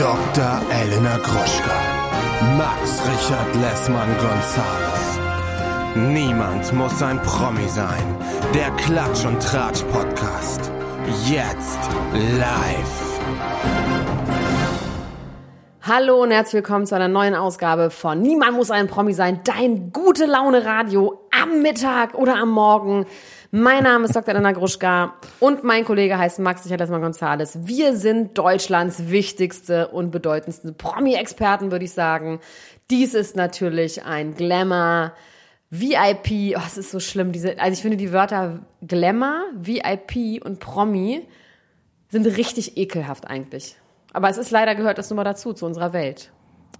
Dr. Elena Gruschka. Max Richard Lessmann Gonzales. Niemand muss ein Promi sein. Der Klatsch und Tratsch Podcast. Jetzt live. Hallo und herzlich willkommen zu einer neuen Ausgabe von Niemand muss ein Promi sein. Dein gute Laune Radio am Mittag oder am Morgen. Mein Name ist Dr. Elena Gruschka und mein Kollege heißt Max Richard Lessmann Gonzales. Wir sind Deutschlands wichtigste und bedeutendste Promi-Experten, würde ich sagen. Dies ist natürlich ein Glamour, VIP, oh, es ist so schlimm, diese, also ich finde die Wörter Glamour, VIP und Promi sind richtig ekelhaft eigentlich. Aber es ist leider gehört das nun mal dazu, zu unserer Welt.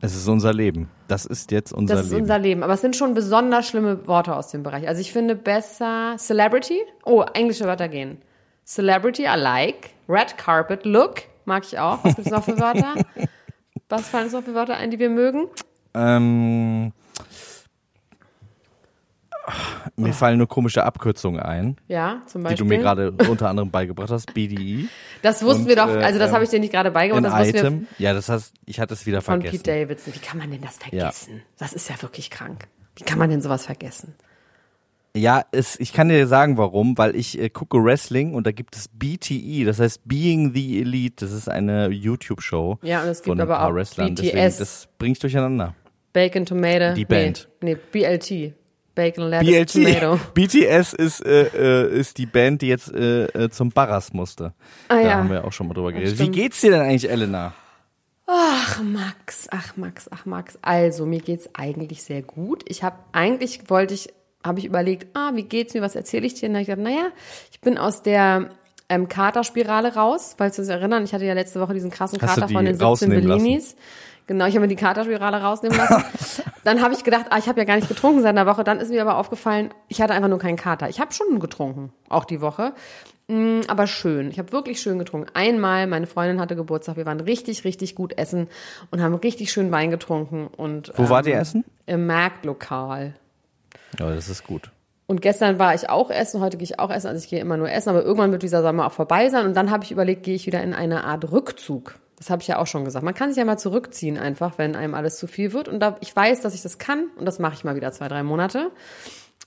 Es ist unser Leben. Das ist jetzt unser Das ist Leben. unser Leben. Aber es sind schon besonders schlimme Worte aus dem Bereich. Also ich finde besser Celebrity. Oh, englische Wörter gehen. Celebrity, I like. Red Carpet, Look, mag ich auch. Was gibt's noch für Wörter? Was fallen uns noch für Wörter ein, die wir mögen? ähm, mir fallen nur komische Abkürzungen ein, Ja, zum die Beispiel. du mir gerade unter anderem beigebracht hast. BDI. Das wussten und, wir doch, äh, also das ähm, habe ich dir nicht gerade beigebracht, das wussten wir Item. Ja, das heißt, ich hatte es wieder von vergessen. Pete Davidson. Wie kann man denn das vergessen? Das ist ja wirklich krank. Wie kann man denn sowas vergessen? Ja, es, ich kann dir sagen, warum, weil ich äh, gucke Wrestling und da gibt es BTE, das heißt Being the Elite, das ist eine YouTube-Show Ja, und es gibt von aber auch Wrestlern. BTS. Deswegen, das bringt durcheinander. Bacon Tomato. Die Band. Nee, nee BLT. Bacon Lettuce Tomato. BTS ist, äh, äh, ist die Band, die jetzt äh, äh, zum Barras musste. Ah, da ja. haben wir auch schon mal drüber geredet. Wie geht's dir denn eigentlich, Elena? Ach Max, ach Max, ach Max. Also mir geht's eigentlich sehr gut. Ich habe eigentlich wollte ich, habe ich überlegt, ah wie geht's mir, was erzähle ich dir? Und dann hab ich gedacht, naja, ich bin aus der ähm, Katerspirale raus, falls du dich erinnern. Ich hatte ja letzte Woche diesen krassen Kater von den 17 rausnehmen lassen? Bellinis. Genau, ich habe mir die Katerspirale rausnehmen lassen. dann habe ich gedacht, ah, ich habe ja gar nicht getrunken seit einer Woche. Dann ist mir aber aufgefallen, ich hatte einfach nur keinen Kater. Ich habe schon getrunken, auch die Woche. Mm, Aber schön. Ich habe wirklich schön getrunken. Einmal, meine Freundin hatte Geburtstag. Wir waren richtig, richtig gut essen und haben richtig schön Wein getrunken. Und, Wo ähm, wart ihr essen? Im Marktlokal. Ja, das ist gut. Und gestern war ich auch essen, heute gehe ich auch essen, also ich gehe immer nur essen, aber irgendwann wird dieser Sommer auch vorbei sein und dann habe ich überlegt, gehe ich wieder in eine Art Rückzug. Das habe ich ja auch schon gesagt. Man kann sich ja mal zurückziehen einfach, wenn einem alles zu viel wird. Und da, ich weiß, dass ich das kann und das mache ich mal wieder zwei, drei Monate.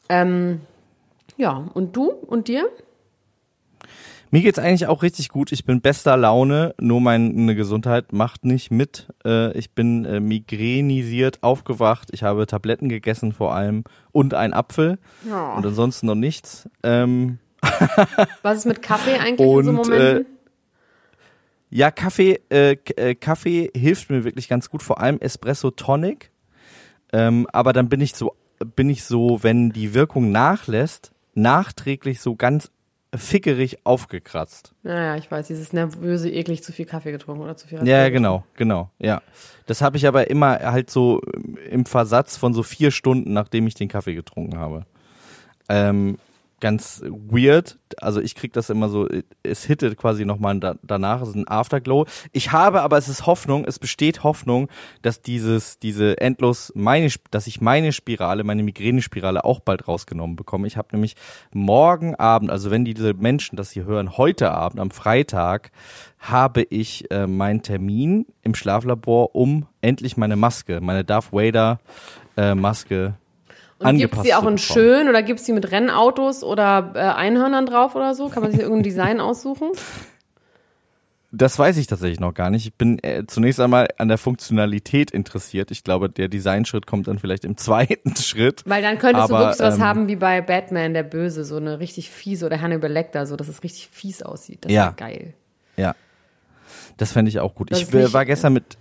Ähm, ja, und du und dir? Mir geht's eigentlich auch richtig gut. Ich bin bester Laune, nur meine Gesundheit macht nicht mit. Äh, ich bin äh, migränisiert aufgewacht. Ich habe Tabletten gegessen vor allem und einen Apfel Ja. und ansonsten noch nichts. Ähm, Was ist mit Kaffee eigentlich in so Und, Momenten? Ja, Kaffee, äh, äh, Kaffee hilft mir wirklich ganz gut, vor allem Espresso Tonic. Ähm, aber dann bin ich so, bin ich so, wenn die Wirkung nachlässt, nachträglich so ganz fickerig aufgekratzt. Naja, ich weiß, dieses nervöse, eklig, zu viel Kaffee getrunken oder zu viel Red Ja, genau, genau, ja. Das habe ich aber immer halt so im Versatz von so vier Stunden, nachdem ich den Kaffee getrunken habe. Ähm, ganz weird. Also ich krieg das immer so, es hittet quasi nochmal da, danach, es ist ein Afterglow. Ich habe aber, es ist Hoffnung, es besteht Hoffnung, dass dieses, diese endlos, meine, dass ich meine Spirale, meine Migränespirale auch bald rausgenommen bekomme. Ich habe nämlich morgen Abend, also wenn diese Menschen das hier hören, heute Abend, am Freitag, habe ich äh, meinen Termin im Schlaflabor, um endlich meine Maske, meine Darth Vader äh, Maske Und angepasst die auch in schön oder gibt's die mit Rennautos oder äh, Einhörnern drauf oder so? Kann man sich irgendein Design aussuchen? Das weiß ich tatsächlich noch gar nicht. Ich bin äh, zunächst einmal an der Funktionalität interessiert. Ich glaube, der Designschritt kommt dann vielleicht im zweiten Schritt. Weil dann könntest du Aber, wirklich sowas ähm, haben wie bei Batman, der Böse, so eine richtig fiese oder Hannibal Lecter, so dass es richtig fies aussieht. Das Ja. geil. Ja, das fände ich auch gut. Das Ich war gestern mit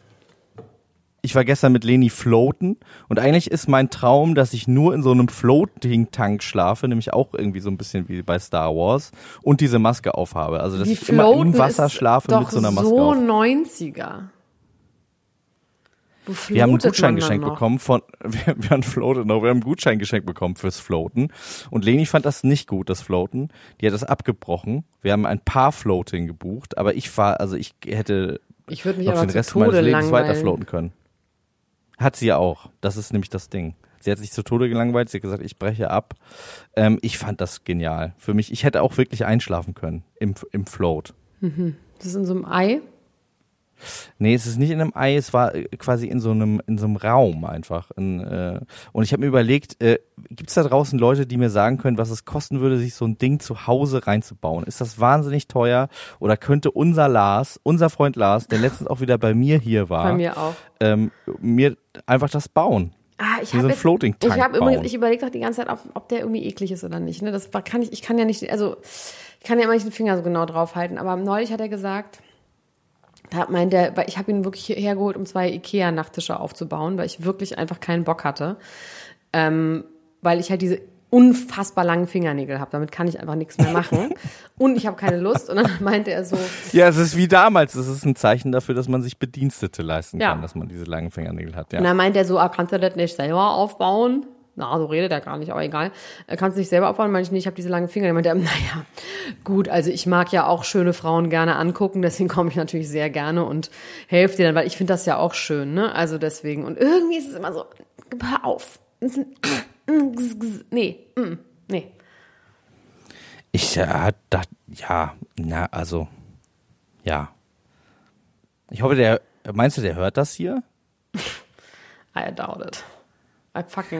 ich war gestern mit Leni floaten und eigentlich ist mein Traum, dass ich nur in so einem Floating-Tank schlafe, nämlich auch irgendwie so ein bisschen wie bei Star Wars und diese Maske aufhabe. Also dass Die ich immer im Wasser schlafe mit so einer Maske so auf. 90er. Wo Wir haben ein Gutscheingeschenk bekommen von, wir, wir haben Floaten, wir haben ein Gutscheingeschenk bekommen fürs Floaten. Und Leni fand das nicht gut, das Floaten. Die hat das abgebrochen. Wir haben ein paar Floating gebucht, aber ich fahr, also ich hätte Ich würde mich aber den Rest meines Lebens weiter floaten können. Hat sie ja auch. Das ist nämlich das Ding. Sie hat sich zu Tode gelangweilt. Sie hat gesagt, ich breche ab. Ähm, ich fand das genial. Für mich, ich hätte auch wirklich einschlafen können im, im Float. Das ist in so einem Ei. Nee, es ist nicht in einem Ei, es war äh, quasi in so einem, in so einem Raum einfach. In, äh, und ich habe mir überlegt, äh, gibt es da draußen Leute, die mir sagen können, was es kosten würde, sich so ein Ding zu Hause reinzubauen? Ist das wahnsinnig teuer? Oder könnte unser Lars, unser Freund Lars, der letztens auch wieder bei mir hier war, Bei mir auch. ähm, mir einfach das bauen? Ah, ich habe Floating Tank Ich habe übrigens, ich überlege doch die ganze Zeit, ob, ob der irgendwie eklig ist oder nicht. Ne? Das kann ich, ich kann ja nicht, also ich kann ja immer nicht den Finger so genau drauf halten. Aber neulich hat er gesagt, da meint er, weil ich habe ihn wirklich hierher geholt, um zwei Ikea-Nachttische aufzubauen, weil ich wirklich einfach keinen Bock hatte, ähm, weil ich halt diese unfassbar langen Fingernägel habe. Damit kann ich einfach nichts mehr machen. Und ich habe keine Lust. Und dann meinte er so, Ja, es ist wie damals. Es ist ein Zeichen dafür, dass man sich Bedienstete leisten Ja. kann, dass man diese langen Fingernägel hat. Ja. Und dann meint er so, ah, kannst du das nicht selber aufbauen? Na, so redet er gar nicht, aber egal. Äh, Kannst du nicht selber aufbauen? Meinte ich, nee, ich habe diese langen Finger. Dann meinte er, naja, gut, also ich mag ja auch schöne Frauen gerne angucken, deswegen komme ich natürlich sehr gerne und helfe dir dann, weil ich finde das ja auch schön, ne? Also deswegen. Und irgendwie ist es immer so, hör auf. Nee, mm, nee. Ich, ja, da, ja, na, also, ja. Ich hoffe, der, meinst du, der hört das hier? I doubt it.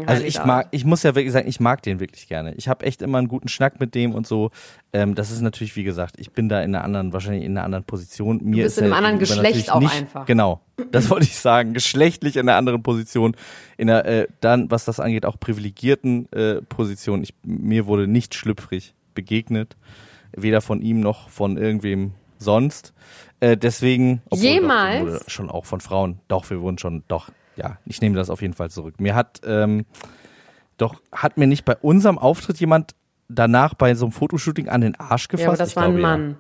Also ich mag, ich muss ja wirklich sagen, ich mag den wirklich gerne. Ich habe echt immer einen guten Schnack mit dem und so. Ähm, das ist natürlich, wie gesagt, ich bin da in einer anderen, wahrscheinlich in einer anderen Position. Mir bist ist in einem er anderen Geschlecht auch nicht, einfach. Genau, das wollte ich sagen. Geschlechtlich in einer anderen Position, in einer äh, dann, was das angeht, auch privilegierten äh, Position. Ich, mir wurde nicht schlüpfrig begegnet, weder von ihm noch von irgendwem sonst. Äh, deswegen obwohl, doch, Jemals? wurde schon auch von Frauen. Doch, wir wurden schon, doch, ja, ich nehme das auf jeden Fall zurück. Mir hat, ähm, doch, hat mir nicht bei unserem Auftritt jemand danach bei so einem Fotoshooting an den Arsch gefasst? Ja, aber das Ich war ein glaube, ja. Mann.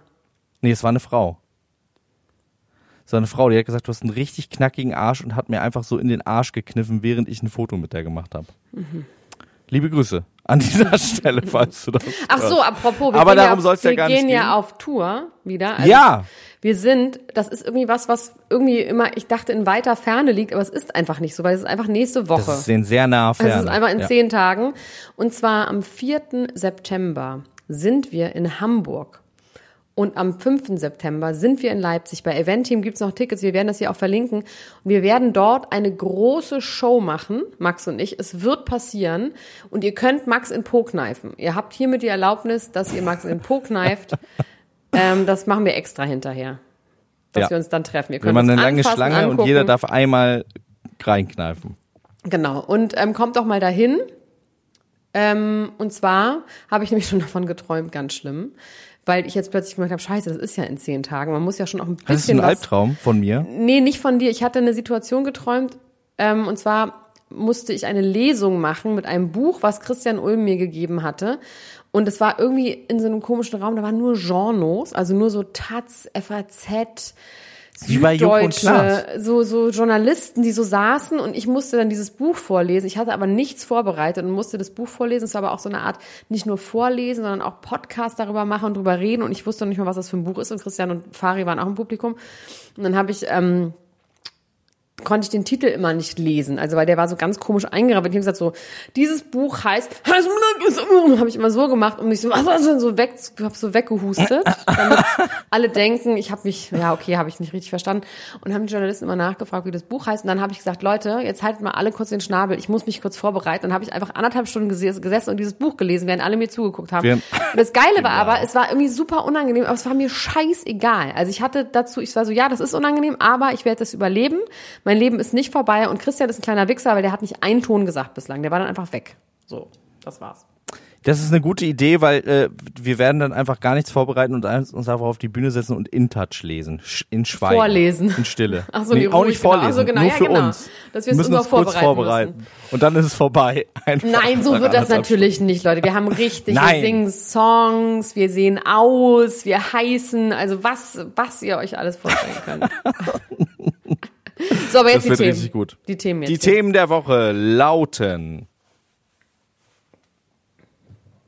Nee, es war eine Frau. Es war eine Frau, die hat gesagt, du hast einen richtig knackigen Arsch und hat mir einfach so in den Arsch gekniffen, während ich ein Foto mit der gemacht habe. Mhm. Liebe Grüße an dieser Stelle, falls du das Ach so, apropos, wir Aber gehen, darum ja, soll's ja wir gar nicht gehen ja gehen. auf Tour wieder. Also Ja, Wir sind, das ist irgendwie was, was irgendwie immer, ich dachte, in weiter Ferne liegt, aber es ist einfach nicht so, weil es ist einfach nächste Woche. das ist denen sehr nah fern. Also es ist einfach in ja. zehn Tagen. Und zwar am 4. September sind wir in Hamburg. Und am 5. September sind wir in Leipzig. Bei Eventeam gibt's noch Tickets. Wir werden das hier auch verlinken. Und wir werden dort eine große Show machen, Max und ich. Es wird passieren. Und ihr könnt Max in Po kneifen. Ihr habt hiermit die Erlaubnis, dass ihr Max in Po kneift. ähm, das machen wir extra hinterher. Dass Ja. wir uns dann treffen. Ihr Wenn könnt man uns eine lange Schlange und angucken. jeder darf einmal reinkneifen. Genau. Und ähm, kommt doch mal dahin. Ähm, und zwar habe ich nämlich schon davon geträumt, ganz schlimm. Weil ich jetzt plötzlich gemerkt habe, scheiße, das ist ja in zehn Tagen. Man muss ja schon auch ein bisschen Das ist ein was. Albtraum von mir. Nee, nicht von dir. Ich hatte eine Situation geträumt. Ähm, und zwar musste ich eine Lesung machen mit einem Buch, was Christian Ulm mir gegeben hatte. Und es war irgendwie in so einem komischen Raum, da waren nur Journos, also nur so Taz, FAZ, Süddeutsche, so, so Journalisten, die so saßen und ich musste dann dieses Buch vorlesen. Ich hatte aber nichts vorbereitet und musste das Buch vorlesen. Es war aber auch so eine Art, nicht nur vorlesen, sondern auch Podcast darüber machen und drüber reden. Und ich wusste noch nicht mal, was das für ein Buch ist. Und Christian und Fari waren auch im Publikum. Und dann habe ich, ähm, konnte ich den Titel immer nicht lesen, also weil der war so ganz komisch eingerabbt. Ich habe gesagt so, dieses Buch heißt, habe ich immer so gemacht und mich so, so weg, hab so weggehustet, damit alle denken, ich habe mich, ja okay, habe ich nicht richtig verstanden und haben die Journalisten immer nachgefragt, wie das Buch heißt und dann habe ich gesagt, Leute, jetzt haltet mal alle kurz den Schnabel, ich muss mich kurz vorbereiten. Dann habe ich einfach anderthalb Stunden ges- gesessen und dieses Buch gelesen, während alle mir zugeguckt haben. Und das Geile war aber, es war irgendwie super unangenehm, aber es war mir scheißegal. Also ich hatte dazu, ich war so, ja, das ist unangenehm, aber ich werde das überleben. Mein Leben ist nicht vorbei und Christian ist ein kleiner Wichser, weil der hat nicht einen Ton gesagt bislang. Der war dann einfach weg. So, das war's. Das ist eine gute Idee, weil äh, wir werden dann einfach gar nichts vorbereiten und uns einfach auf die Bühne setzen und in Touch lesen, Sch- in Schweigen, Vorlesen. in Stille. Ach so, nee, auch nicht genau. vorlesen, Ach so, genau, nur ja, für genau. uns. Dass wir müssen uns nur kurz vorbereiten vorbereiten und dann ist es vorbei. Einfach Nein, so wird das natürlich nicht, Leute. Wir haben richtig, wir singen Songs, wir sehen aus, wir heißen, also was, was ihr euch alles vorstellen könnt. so, aber jetzt Das die wird Themen. richtig gut. Die Themen jetzt. Die hier. Themen der Woche lauten.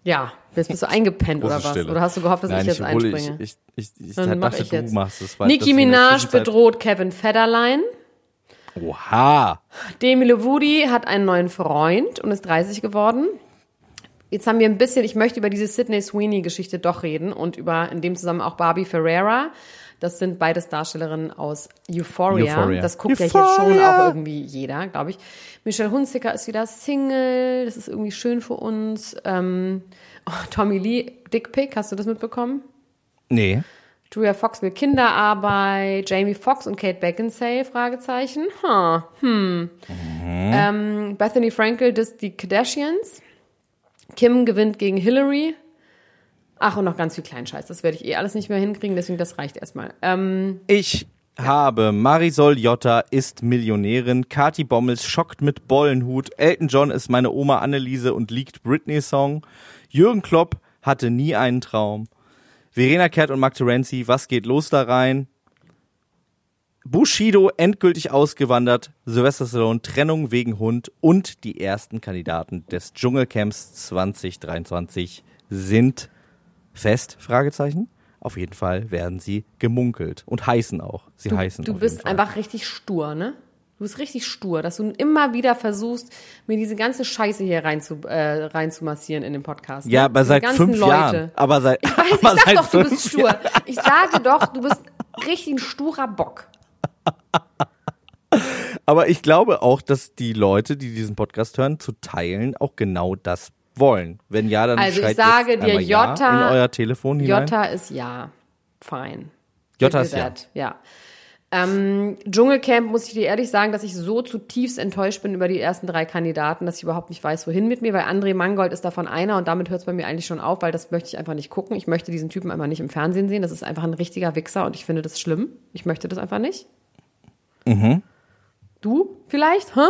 Ja, jetzt bist du eingepennt Große oder was? Stille. Oder hast du gehofft, dass Nein, ich jetzt obwohl einspringe? Ich, ich, ich, ich Dann mach dachte, ich jetzt. du machst es. Nicki Minaj bedroht Kevin Federline. Oha. Demi Lovato hat einen neuen Freund und ist 30 geworden. jetzt haben wir ein bisschen, ich möchte über diese Sydney Sweeney-Geschichte doch reden und über in dem Zusammen auch Barbie Ferreira. Das sind beides Darstellerinnen aus Euphoria. Euphoria. Das guckt ja hier schon auch irgendwie jeder, glaube ich. Michelle Hunziker ist wieder Single. Das ist irgendwie schön für uns. Ähm, oh, Tommy Lee, Dickpick, hast du das mitbekommen? Nee. Julia Fox will Kinderarbeit, Jamie Foxx und Kate Beckinsale, Fragezeichen. Huh, hm. Ähm, Bethany Frankel disst die Kardashians. Kim gewinnt gegen Hillary. Ach, und noch ganz viel Kleinscheiß. Das werde ich eh alles nicht mehr hinkriegen, deswegen das reicht erstmal. Ähm, Ich habe Marisol Jotta ist Millionärin, Kati Bommels schockt mit Bollenhut, Elton John ist meine Oma Anneliese und liegt Britney-Song, Jürgen Klopp hatte nie einen Traum, Verena Kehrt und Mark Terenzi, was geht los da rein? Bushido endgültig ausgewandert, Sylvester Stallone Trennung wegen Hund und die ersten Kandidaten des Dschungelcamps 2023 sind fest? Fragezeichen. Auf jeden Fall werden sie gemunkelt und heißen auch. Sie du heißen. du auf bist jeden Fall. einfach richtig stur, ne? Du bist richtig stur, dass du immer wieder versuchst, mir diese ganze Scheiße hier rein zu, äh, rein zu massieren in den Podcast. Ja, ne? aber Diese seit fünf Leute. Jahren. Aber seit, Ich weiß, ich aber sag seit doch, du bist stur. Jahren. Ich sage doch, du bist richtig ein sturer Bock. Aber ich glaube auch, dass die Leute, die diesen Podcast hören, zu teilen auch genau das wollen. Wenn ja, dann Also ich sage dir, einmal ja Jota- in euer Telefon hinein. Jota ist ja. Fine. Jota ist ja. Ja. Ähm, Dschungelcamp muss ich dir ehrlich sagen, dass ich so zutiefst enttäuscht bin über die ersten drei Kandidaten, dass ich überhaupt nicht weiß, wohin mit mir, weil André Mangold ist davon einer und damit hört es bei mir eigentlich schon auf, weil das möchte ich einfach nicht gucken. Ich möchte diesen Typen einfach nicht im Fernsehen sehen. Das ist einfach ein richtiger Wichser und ich finde das schlimm. Ich möchte das einfach nicht. Mhm. Du vielleicht? Hä?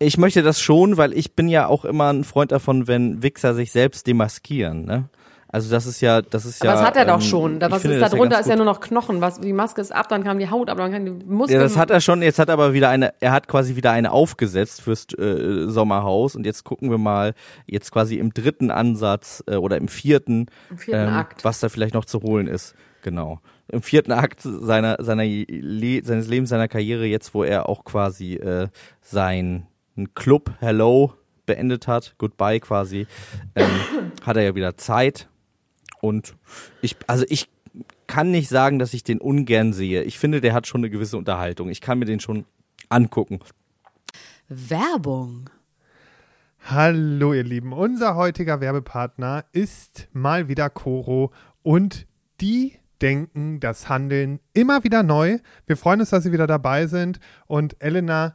Ich möchte das schon, weil ich bin ja auch immer ein Freund davon, wenn Wichser sich selbst demaskieren. Ne? Also das ist ja, das ist Aber ja. das hat er doch ähm, schon. Da, was ist da drunter? ganz ist ja nur noch Knochen. Was, die Maske ist ab, dann kam die Haut, aber dann kann die Muskeln. Ja, das hat er schon. Jetzt hat er aber wieder eine, er hat quasi wieder eine aufgesetzt fürs äh, Sommerhaus und jetzt gucken wir mal, jetzt quasi im dritten Ansatz äh, oder im vierten, Im vierten Akt. was da vielleicht noch zu holen ist. Genau. Im vierten Akt seiner, seiner Le seines Lebens, seiner Karriere, jetzt wo er auch quasi äh, sein Club Hello beendet hat, Goodbye quasi, ähm, hat er ja wieder Zeit. Und ich, also ich kann nicht sagen, dass ich den ungern sehe. Ich finde, der hat schon eine gewisse Unterhaltung. Ich kann mir den schon angucken. Werbung. Hallo ihr Lieben, unser heutiger Werbepartner ist mal wieder Coro und die denken das Handeln immer wieder neu. Wir freuen uns, dass Sie wieder dabei sind und Elena,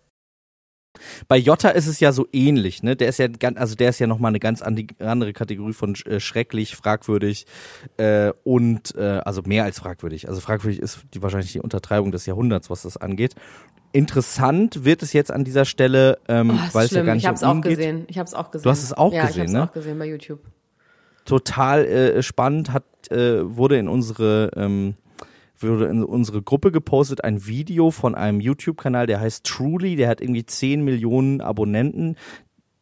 Bei Jota ist es ja so ähnlich, ne? Der ist ja ganz, also der ist ja nochmal eine ganz andere Kategorie von äh, schrecklich, fragwürdig äh, und äh, also mehr als fragwürdig. Also fragwürdig ist die wahrscheinlich die Untertreibung des Jahrhunderts, was das angeht. Interessant wird es jetzt an dieser Stelle, ähm, Oh, weil es ja gar ich nicht habe es um auch gesehen. Ich habe es auch gesehen. Du hast es auch ja, gesehen, ich ne? habe es auch gesehen bei YouTube. total äh, spannend, hat, äh, wurde in unsere, ähm, wurde in unsere Gruppe gepostet, ein Video von einem YouTube-Kanal, der heißt Truly, der hat irgendwie 10 Millionen Abonnenten.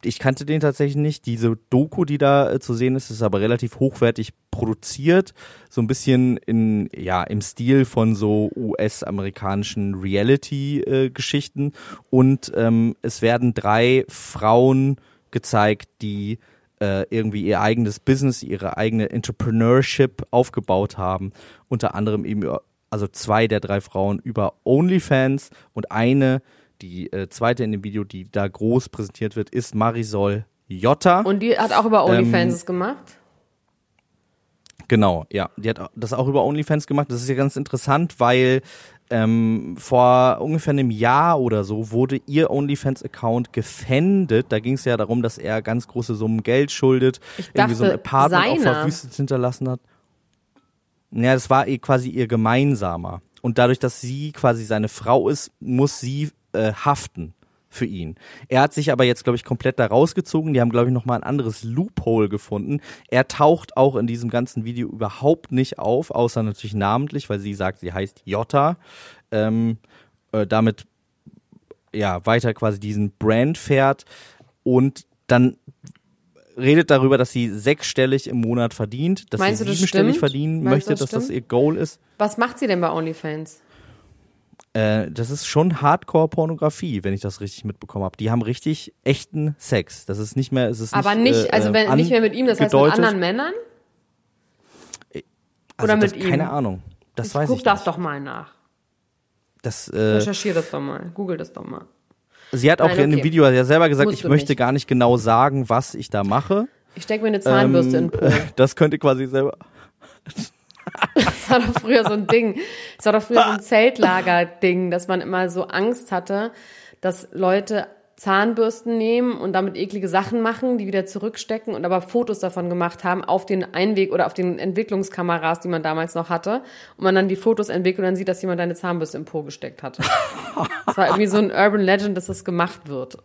Ich kannte den tatsächlich nicht. Diese Doku, die da äh, zu sehen ist, ist aber relativ hochwertig produziert. So ein bisschen in, ja, im Stil von so US-amerikanischen Reality-Geschichten. Und ähm, es werden drei Frauen gezeigt, die äh, irgendwie ihr eigenes Business, ihre eigene Entrepreneurship aufgebaut haben. Unter anderem eben, also zwei der drei Frauen über OnlyFans und eine, die äh, zweite in dem Video, die da groß präsentiert wird, ist Marisol Jotta. Und die hat auch über OnlyFans Ähm, gemacht. Genau, ja. Die hat das auch über OnlyFans gemacht. Das ist ja ganz interessant, weil ähm, vor ungefähr einem Jahr oder so wurde ihr OnlyFans-Account gefändet. Da ging es ja darum, dass er ganz große Summen Geld schuldet, Ich irgendwie so ein dachte, Apartment auch verwüstet hinterlassen hat. Ja, das war ihr quasi ihr gemeinsamer. Und dadurch, dass sie quasi seine Frau ist, muss sie äh, haften für ihn. Er hat sich aber jetzt, glaube ich, komplett da rausgezogen. Die haben, glaube ich, nochmal ein anderes Loophole gefunden. Er taucht auch in diesem ganzen Video überhaupt nicht auf, außer natürlich namentlich, weil sie sagt, sie heißt Jota. Ähm, äh, damit ja weiter quasi diesen Brand fährt und dann redet darüber, dass sie sechsstellig im Monat verdient, dass Meinst sie das siebenstellig stimmt? verdienen Meinst möchte, das dass das stimmt? ihr Goal ist. Was macht sie denn bei OnlyFans? Äh, das ist schon Hardcore-Pornografie, wenn ich das richtig mitbekommen habe. Die haben richtig echten Sex. Das ist nicht mehr, es ist Aber nicht, nicht, äh, also wenn, nicht mehr mit ihm, das heißt mit anderen Männern? also oder das, mit ihm? Keine Ahnung. Das ich weiß guck ich das nicht. doch mal nach. Das, äh, Recherchier das doch mal. Google das doch mal. Sie hat auch Nein, in dem okay. Video ja selber gesagt, Musst ich möchte nicht. gar nicht genau sagen, was ich da mache. Ich stecke mir eine Zahnbürste in Ähm, den Po. Das könnte quasi selber. Das war doch früher so ein Ding. Das war doch früher so ein Zeltlager-Ding, dass man immer so Angst hatte, dass Leute Zahnbürsten nehmen und damit eklige Sachen machen, die wieder zurückstecken und aber Fotos davon gemacht haben auf den Einweg oder auf den Entwicklungskameras, die man damals noch hatte. Und man dann die Fotos entwickelt und dann sieht, dass jemand eine Zahnbürste im Po gesteckt hatte. Das war irgendwie so ein Urban Legend, dass das gemacht wird.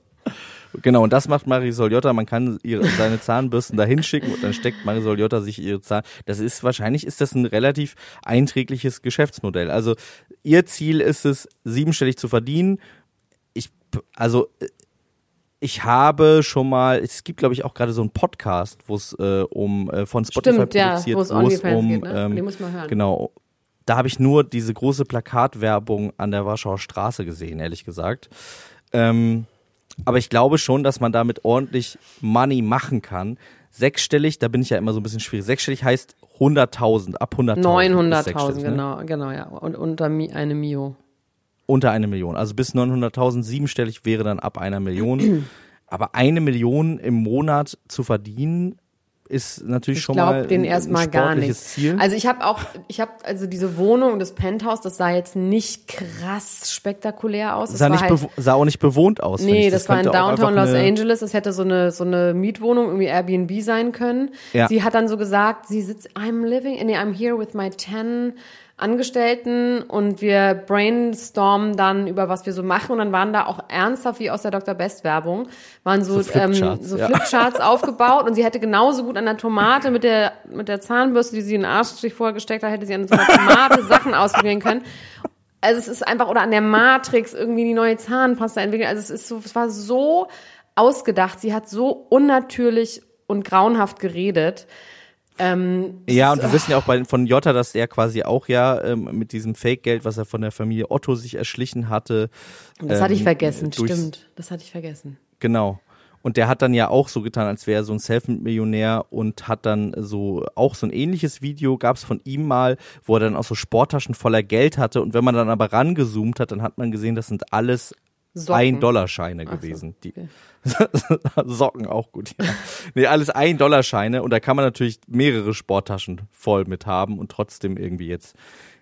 Genau, und das macht Marisol Jotta. Man kann ihre, seine Zahnbürsten da hinschicken und dann steckt Marisol Jotta sich ihre Zahn. Das ist wahrscheinlich ist das ein relativ einträgliches Geschäftsmodell. Also ihr Ziel ist es, siebenstellig zu verdienen. Ich, also ich habe schon mal, es gibt glaube ich auch gerade so einen Podcast, wo es äh, um äh, von Spotify Stimmt, ja, produziert, wo es wo OnlyFans um geht, ne? ähm, Den muss man hören. Genau. Da habe ich nur diese große Plakatwerbung an der Warschauer Straße gesehen, ehrlich gesagt. Ähm, aber ich glaube schon, dass man damit ordentlich Money machen kann. Sechsstellig, da bin ich ja immer so ein bisschen schwierig. Sechsstellig heißt 100.000, ab 100.000. ist 900.000, sechsstellig, ne? genau, genau, ja. Und unter eine Mio. Unter eine Million. Also bis 900.000 siebenstellig wäre dann ab einer Million. Aber eine Million im Monat zu verdienen, ist natürlich Ich schon mal glaube den ein- erstmal ein gar nicht. Ziel. Also ich habe auch, ich habe also diese Wohnung das Penthouse, das sah jetzt nicht krass spektakulär aus. Das sah, nicht halt, sah auch nicht bewohnt aus. Nee, ich. das, war in Downtown Los Angeles. Das hätte so eine, so eine Mietwohnung, irgendwie Airbnb sein können. Ja. Sie hat dann so gesagt, sie sitzt, I'm living, nee, I'm here with my 10 Angestellten und wir brainstormen dann über was wir so machen und dann waren da auch ernsthaft wie aus der Dr. Best Werbung waren so, So ähm, Flipcharts, so ja. Flipcharts aufgebaut und sie hätte genauso gut an der Tomate mit der mit der Zahnbürste, die sie in den Arsch sich vorher gesteckt hat, hätte sie an so einer Tomate Sachen ausprobieren können. Also es ist einfach, oder an der Matrix irgendwie die neue Zahnpasta entwickeln. Also es ist so, es war so ausgedacht. Sie hat so unnatürlich und grauenhaft geredet. Ähm, Ja, und wir wissen ja auch bei, von Jota, dass er quasi auch ja ähm, mit diesem Fake-Geld, was er von der Familie Otto sich erschlichen hatte. das hatte ich ähm, vergessen, stimmt. Das hatte ich vergessen. Genau. Und der hat dann ja auch so getan, als wäre er so ein Self-Millionär und hat dann so auch so ein ähnliches Video gab es von ihm mal, wo er dann auch so Sporttaschen voller Geld hatte. Und wenn man dann aber rangezoomt hat, dann hat man gesehen, das sind alles Socken. Ein-Dollar-Scheine gewesen. Die Socken auch gut, ja. Nee, alles Ein-Dollar-Scheine und da kann man natürlich mehrere Sporttaschen voll mit haben und trotzdem irgendwie jetzt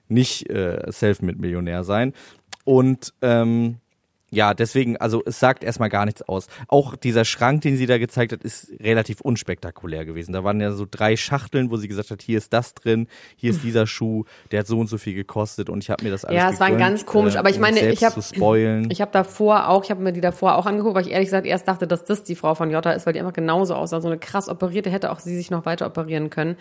nicht äh, Self-Millionär sein. Und ähm, ja, deswegen, also es sagt erstmal gar nichts aus. Auch dieser Schrank, den sie da gezeigt hat, ist relativ unspektakulär gewesen. Da waren ja so drei Schachteln, wo sie gesagt hat, hier ist das drin, hier ist dieser Schuh, der hat so und so viel gekostet und ich habe mir das alles Ja, es war ganz komisch, äh, aber ich meine, ich selbst hab- zu spoilen. Ich habe davor auch, ich habe mir die davor auch angeguckt, weil ich ehrlich gesagt erst dachte, dass das die Frau von Jota ist, weil die einfach genauso aussah. So eine krass operierte hätte auch sie sich noch weiter operieren können.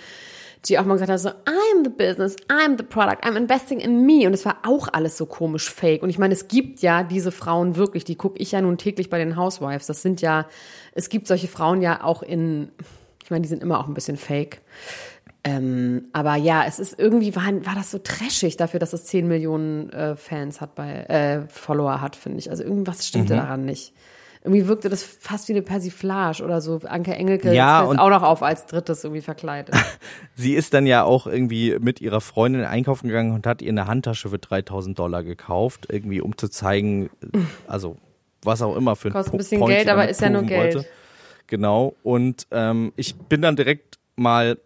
Die auch mal gesagt hat, so, I'm the business, I'm the product, I'm investing in me. Und es war auch alles so komisch fake. Und ich meine, es gibt ja diese Frauen wirklich, die gucke ich ja nun täglich bei den Housewives. Das sind ja, es gibt solche Frauen ja auch in, ich meine, die sind immer auch ein bisschen fake. Ähm, aber ja, es ist irgendwie, war, war das so trashig dafür, dass es 10 Millionen äh, Fans hat bei, äh, Follower hat, finde ich. Also irgendwas stimmte daran nicht. Irgendwie wirkte das fast wie eine Persiflage oder so. Anke Engelke Ja, und- auch noch auf als drittes irgendwie verkleidet. Sie ist dann ja auch irgendwie mit ihrer Freundin einkaufen gegangen und hat ihr eine Handtasche für 3000 Dollar gekauft, irgendwie um zu zeigen, also was auch immer für ein Kostet ein bisschen Point Geld, aber ist ja nur Geld. Genau. Und ähm, ich bin dann direkt mal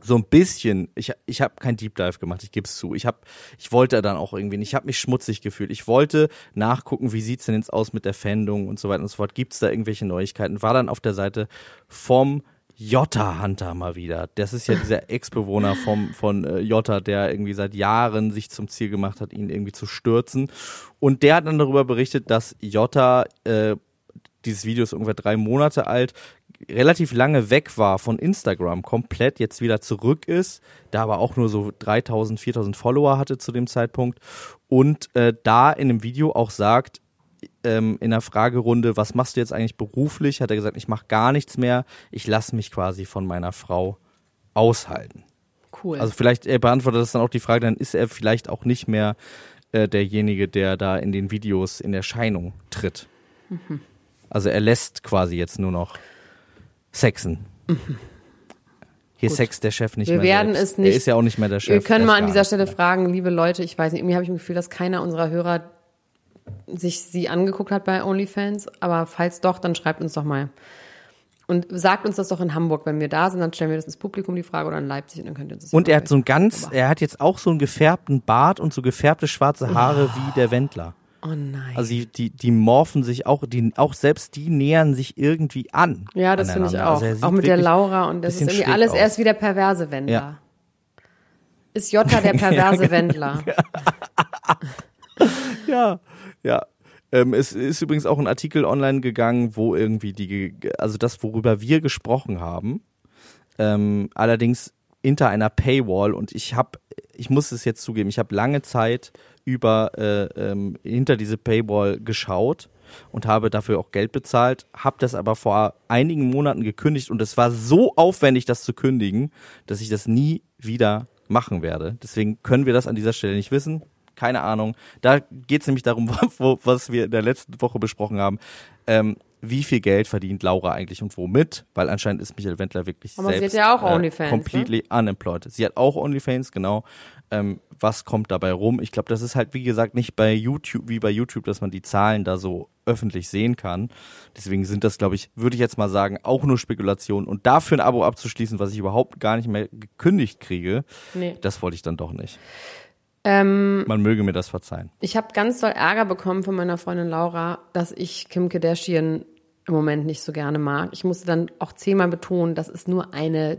so ein bisschen, ich, ich habe kein Deep Dive gemacht, ich gebe es zu. Ich hab, ich wollte dann auch irgendwie, nicht, ich habe mich schmutzig gefühlt. Ich wollte nachgucken, wie sieht's denn jetzt aus mit der Fendung und so weiter und so fort. Gibt's da irgendwelche Neuigkeiten? War dann auf der Seite vom Jota Hunter mal wieder. Das ist ja dieser Ex-Bewohner vom von äh, Jota, der irgendwie seit Jahren sich zum Ziel gemacht hat, ihn irgendwie zu stürzen. Und der hat dann darüber berichtet, dass Jota äh, dieses Video ist ungefähr drei Monate alt, relativ lange weg war von Instagram, komplett jetzt wieder zurück ist, da aber auch nur so 3000, 4000 Follower hatte zu dem Zeitpunkt und äh, da in dem Video auch sagt, ähm, in der Fragerunde, was machst du jetzt eigentlich beruflich, hat er gesagt, ich mache gar nichts mehr, ich lasse mich quasi von meiner Frau aushalten. Cool. Also vielleicht er beantwortet das dann auch die Frage, dann ist er vielleicht auch nicht mehr äh, derjenige, der da in den Videos in Erscheinung tritt. Mhm. Also er lässt quasi jetzt nur noch sexen. Hier Gut. sext der Chef nicht Wir mehr werden selbst. es nicht- Er ist ja auch nicht mehr der Chef. Wir können mal an dieser Stelle mehr. fragen, liebe Leute, ich weiß nicht, irgendwie habe ich ein Gefühl, dass keiner unserer Hörer sich sie angeguckt hat bei OnlyFans, aber falls doch, dann schreibt uns doch mal. Und sagt uns das doch in Hamburg, wenn wir da sind, dann stellen wir das ins Publikum die Frage oder in Leipzig und dann könnt ihr uns das Und er hat so ein ganz, er hat jetzt auch so einen gefärbten Bart und so gefärbte schwarze Haare wie der Wendler. Oh nein. Also die, die, die morphen sich auch, die, auch selbst die nähern sich irgendwie an. ja, das finde ich aneinander. auch. Also auch mit der Laura und das ist irgendwie alles aus. erst wie der perverse Wendler. Ja. Ist Jota der perverse Wendler? Ja, ja. Ähm, es ist übrigens auch ein Artikel online gegangen, wo irgendwie die, also das, worüber wir gesprochen haben, ähm, allerdings hinter einer Paywall und ich habe, ich muss es jetzt zugeben, ich habe lange Zeit über äh, ähm, hinter diese Paywall geschaut und habe dafür auch Geld bezahlt, habe das aber vor einigen Monaten gekündigt und es war so aufwendig, das zu kündigen, dass ich das nie wieder machen werde. Deswegen können wir das an dieser Stelle nicht wissen. Keine Ahnung. Da geht es nämlich darum, was wir in der letzten Woche besprochen haben. Ähm, wie viel Geld verdient Laura eigentlich und womit? Weil anscheinend ist Michael Wendler wirklich Aber sie hat selbst ja auch äh, OnlyFans, ne? completely unemployed. Sie hat auch OnlyFans, genau. Ähm, was kommt dabei rum? Ich glaube, das ist halt wie gesagt nicht bei YouTube wie bei YouTube, dass man die Zahlen da so öffentlich sehen kann. Deswegen sind das, glaube ich, würde ich jetzt mal sagen, auch nur Spekulationen. Und dafür ein Abo abzuschließen, was ich überhaupt gar nicht mehr gekündigt kriege, Nee. das wollte ich dann doch nicht. Ähm, Man möge mir das verzeihen. ich habe ganz doll Ärger bekommen von meiner Freundin Laura, dass ich Kim Kardashian im Moment nicht so gerne mag. Ich musste dann auch zehnmal betonen, dass es nur eine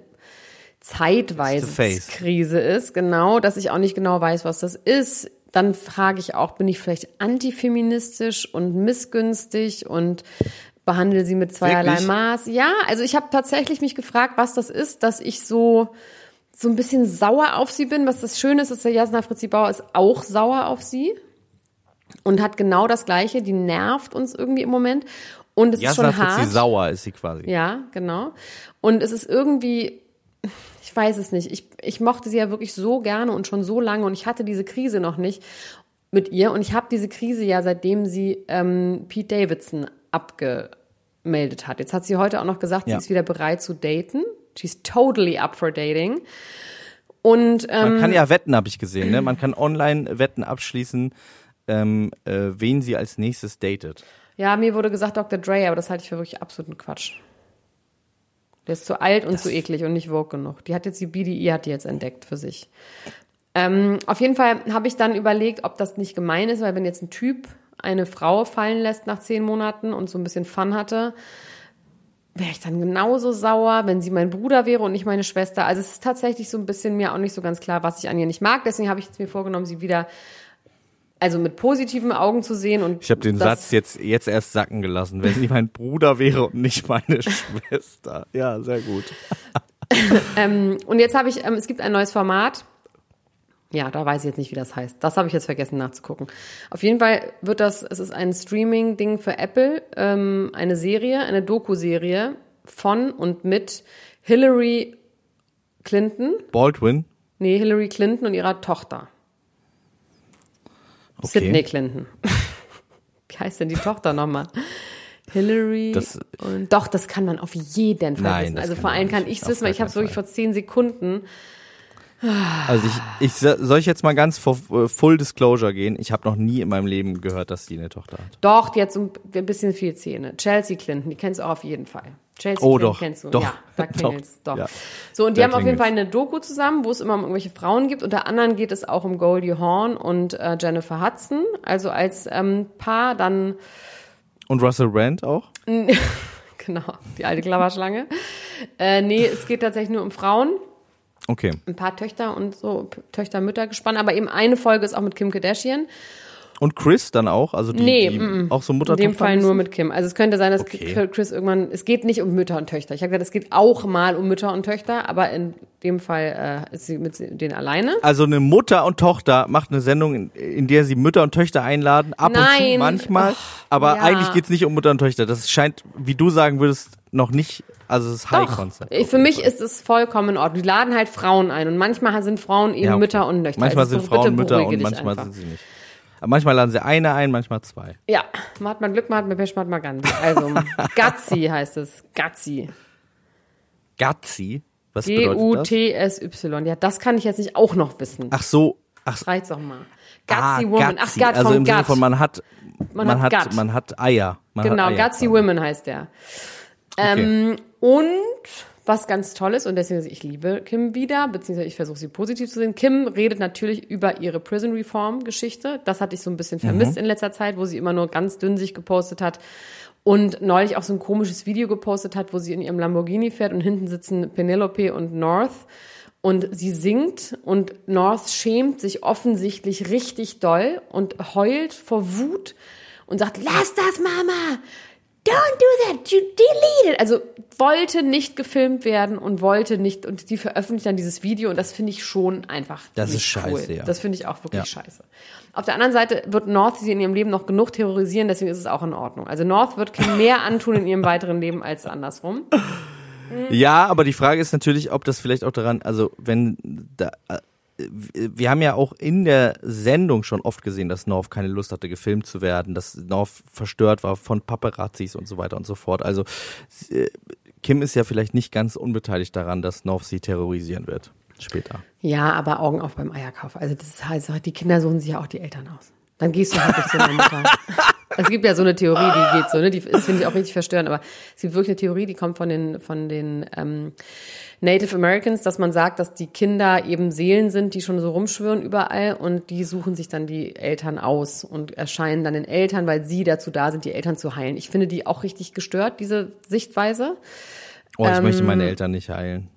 zeitweise. Krise ist, genau, dass ich auch nicht genau weiß, was das ist. Dann frage ich auch, bin ich vielleicht antifeministisch und missgünstig und behandle sie mit zweierlei Wirklich? Maß? Ja, also ich habe tatsächlich mich gefragt, was das ist, dass ich so so ein bisschen sauer auf sie bin. Was das Schöne ist, ist, der Jasna Fritzi Bauer ist auch sauer auf sie und hat genau das Gleiche. Die nervt uns irgendwie im Moment. Und es ist Jasna schon Fritzi hart. sauer ist sie quasi. Ja, genau. Und es ist irgendwie, ich weiß es nicht. Ich, ich mochte sie ja wirklich so gerne und schon so lange und ich hatte diese Krise noch nicht mit ihr. Und ich habe diese Krise ja, seitdem sie ähm, Pete Davidson abgemeldet hat. Jetzt hat sie heute auch noch gesagt, Ja. sie ist wieder bereit zu daten. She's totally up for dating. Und ähm, Man kann ja wetten, habe ich gesehen. Ne? Man kann online Wetten abschließen, ähm, äh, wen sie als nächstes datet. Ja, mir wurde gesagt Dr. Dre, aber das halte ich für wirklich absoluten Quatsch. Der ist zu alt und zu eklig und nicht woke genug. Die hat jetzt die BDI hat die jetzt entdeckt für sich. Ähm, auf jeden Fall habe ich dann überlegt, ob das nicht gemein ist, weil wenn jetzt ein Typ eine Frau fallen lässt nach zehn Monaten und so ein bisschen Fun hatte, wäre ich dann genauso sauer, wenn sie mein Bruder wäre und nicht meine Schwester. Also es ist tatsächlich so ein bisschen mir auch nicht so ganz klar, was ich an ihr nicht mag. Deswegen habe ich jetzt mir vorgenommen, sie wieder also mit positiven Augen zu sehen und Ich habe den Satz jetzt, jetzt erst sacken gelassen. Wenn sie mein Bruder wäre und nicht meine Schwester. Ja, sehr gut. Und jetzt habe ich, ähm, es gibt ein neues Format. Ja, da weiß ich jetzt nicht, wie das heißt. Das habe ich jetzt vergessen nachzugucken. Auf jeden Fall wird das, es ist ein Streaming-Ding für Apple, ähm, eine Serie, eine Doku-Serie von und mit Hillary Clinton, Baldwin. nee, Hillary Clinton und ihrer Tochter. Okay. Sydney Clinton. Wie heißt denn die Tochter nochmal? Hillary Das- und doch, das kann man auf jeden Fall Nein, wissen. Also vor allem kann ich es wissen, weil ich habe es wirklich vor zehn Sekunden Also ich, ich soll ich jetzt mal ganz vor äh, Full Disclosure gehen. Ich habe noch nie in meinem Leben gehört, dass sie eine Tochter hat. Doch, die hat so ein bisschen viel Zähne. Chelsea Clinton, die kennst du auch auf jeden Fall. Chelsea Oh, Clinton doch, kennst du. doch, ja, da doch, klingelt's. Doch. ja. So, und die haben auf jeden. Fall eine Doku zusammen, wo es immer um irgendwelche Frauen gibt. Unter anderem geht es auch um Goldie Hawn und äh, Jennifer Hudson. Also als ähm, Paar dann, Und Russell Brand auch? genau, die alte Klapperschlange. äh, nee, es geht tatsächlich nur um Frauen. Okay. Ein paar Töchter und so, P- Töchter, Mütter gespannt. Aber eben eine Folge ist auch mit Kim Kardashian. Und Chris dann auch? Also die, Nee, die mm, mm. auch so Mutter In dem Fall nur mit Kim. Also es könnte sein, dass Okay. Chris irgendwann, es geht nicht um Mütter und Töchter. Ich habe gesagt, es geht auch mal um Mütter und Töchter, aber in dem Fall äh, ist sie mit denen alleine. Also eine Mutter und Tochter macht eine Sendung, in, in der sie Mütter und Töchter einladen, ab und zu Nein. manchmal. Och, aber ja. eigentlich geht's nicht um Mutter und Töchter. Das scheint, wie du sagen würdest, noch nicht, also es ist High Doch, Concept. ich, für mich ist es vollkommen in Ordnung. Die laden halt Frauen ein und manchmal sind Frauen eben Ja, okay. Mütter und Töchter. Manchmal Also sind Frauen Mütter und manchmal einfach. sind sie nicht. Aber manchmal laden sie eine ein, manchmal zwei. Ja, man hat mal Glück, man hat mal Pech, man hat mal ganz. Also, Gazzi heißt es. Gazzi. Gazzi? Was bedeutet das? G-U-T-S-Y. Ja, das kann ich jetzt nicht auch noch wissen. Ach so, ach Reizt doch mal. ah, Gutsy Woman. Ach, Gazzi. Gut also im Sinne Gut. von man hat, man, Man hat hat, man hat Eier. Man Genau, hat Eier Gutsy. Women heißt der. Okay. Ähm, und was ganz toll ist, und deswegen, ich liebe Kim wieder, beziehungsweise ich versuche sie positiv zu sehen. Kim redet natürlich über ihre Prison Reform Geschichte. Das hatte ich so ein bisschen vermisst in letzter Zeit, wo sie immer nur ganz dünn sich gepostet hat. Und neulich auch so ein komisches Video gepostet hat, wo sie in ihrem Lamborghini fährt und hinten sitzen Penelope und North. Und sie singt und North schämt sich offensichtlich richtig doll und heult vor Wut und sagt, lass das, Mama! Don't do that, you delete it. Also wollte nicht gefilmt werden und wollte nicht, und die veröffentlicht dann dieses Video und das finde ich schon einfach. Das ist scheiße, cool. ja. Das finde ich auch wirklich Ja. scheiße. Auf der anderen Seite wird North sie in ihrem Leben noch genug terrorisieren, deswegen ist es auch in Ordnung. Also North wird Kim mehr antun in ihrem weiteren Leben als andersrum. Ja, aber die Frage ist natürlich, ob das vielleicht auch daran, also wenn da, wir haben ja auch in der Sendung schon oft gesehen, dass North keine Lust hatte, gefilmt zu werden, dass North verstört war von Paparazzis und so weiter und so fort. Also äh, Kim ist ja vielleicht nicht ganz unbeteiligt daran, dass North sie terrorisieren wird später. Ja, aber Augen auf beim Eierkauf. Also das heißt, die Kinder suchen sich ja auch die Eltern aus. Dann gehst du halt nicht zu deiner Mutter. Es gibt ja so eine Theorie, die geht so, ne? Die finde ich, auch richtig verstörend, aber es gibt wirklich eine Theorie, die kommt von den, von den ähm, Native Americans, dass man sagt, dass die Kinder eben Seelen sind, die schon so rumschwirren überall und die suchen sich dann die Eltern aus und erscheinen dann den Eltern, weil sie dazu da sind, die Eltern zu heilen. Ich finde die auch richtig gestört, diese Sichtweise. Oh, ich Ähm, möchte meine Eltern nicht heilen.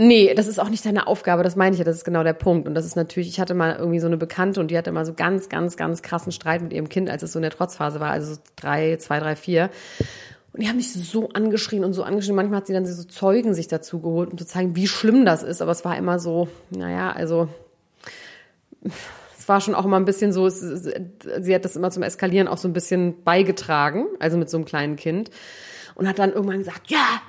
Nee, das ist auch nicht deine Aufgabe, das meine ich ja, das ist genau der Punkt. Und das ist natürlich, ich hatte mal irgendwie so eine Bekannte und die hatte mal so ganz, ganz, ganz krassen Streit mit ihrem Kind, als es so in der Trotzphase war, also so drei, zwei, drei, vier. Und die haben mich so angeschrien und so angeschrien. Manchmal hat sie dann so Zeugen sich dazu geholt, um zu zeigen, wie schlimm das ist. Aber es war immer so, naja, also es war schon auch immer ein bisschen so, es, sie hat das immer zum Eskalieren auch so ein bisschen beigetragen, also mit so einem kleinen Kind. Und hat dann irgendwann gesagt, ja,